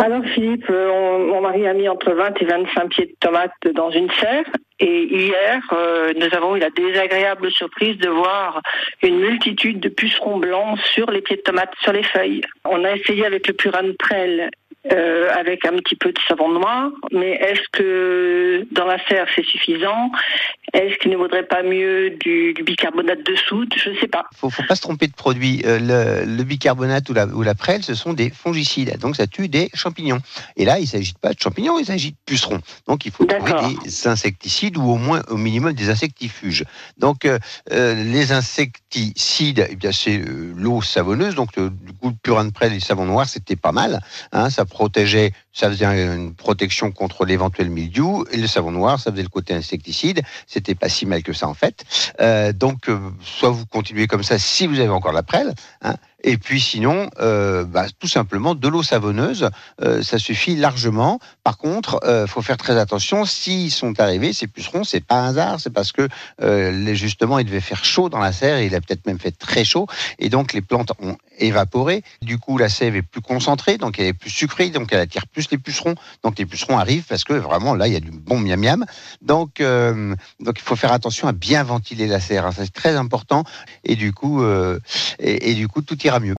Alors Philippe, euh, on- mon mari a mis entre 20 et 25 pieds de tomates dans une serre. Et hier, euh, nous avons eu la désagréable surprise de voir une multitude de pucerons blancs sur les pieds de tomates, sur les feuilles. On a essayé avec le prêle, euh, avec un petit peu de savon noir, mais est-ce que dans la serre c'est suffisant? Est-ce qu'il ne vaudrait pas mieux du, du bicarbonate de soude? Je ne sais pas. faut, faut pas se tromper de produit. Euh, le, le bicarbonate ou la, ou la prêle, ce sont des fongicides, donc ça tue des champignons. Et là, il s'agit pas de champignons, il s'agit de pucerons. Donc il faut trouver des insecticides ou au moins, au minimum, des insectifuges. Donc euh, euh, les insecticides, eh bien c'est euh, l'eau savonneuse. Donc le, du coup, le purin de prêle et le savon noir, c'était pas mal. Hein, ça protégeait, ça faisait une protection contre l'éventuel mildiou. Et le savon noir, ça faisait le côté insecticide. C'était pas si mal que ça en fait. Euh, donc, euh, soit vous continuez comme ça si vous avez encore la prêle, hein, et puis sinon, euh, bah, tout simplement de l'eau savonneuse, euh, ça suffit largement. Par contre, euh, faut faire très attention. S'ils sont arrivés, ces pucerons, c'est pas un hasard, c'est parce que justement, il devait faire chaud dans la serre, il a peut-être même fait très chaud, et donc les plantes ont évaporé. Du coup, la sève est plus concentrée, donc elle est plus sucrée, donc elle attire plus les pucerons. Donc les pucerons arrivent parce que vraiment là, il y a du bon miam miam. Donc, donc il faut faire attention à bien ventiler la serre, hein, c'est très important. Et du coup, et, du coup, tout ira mieux.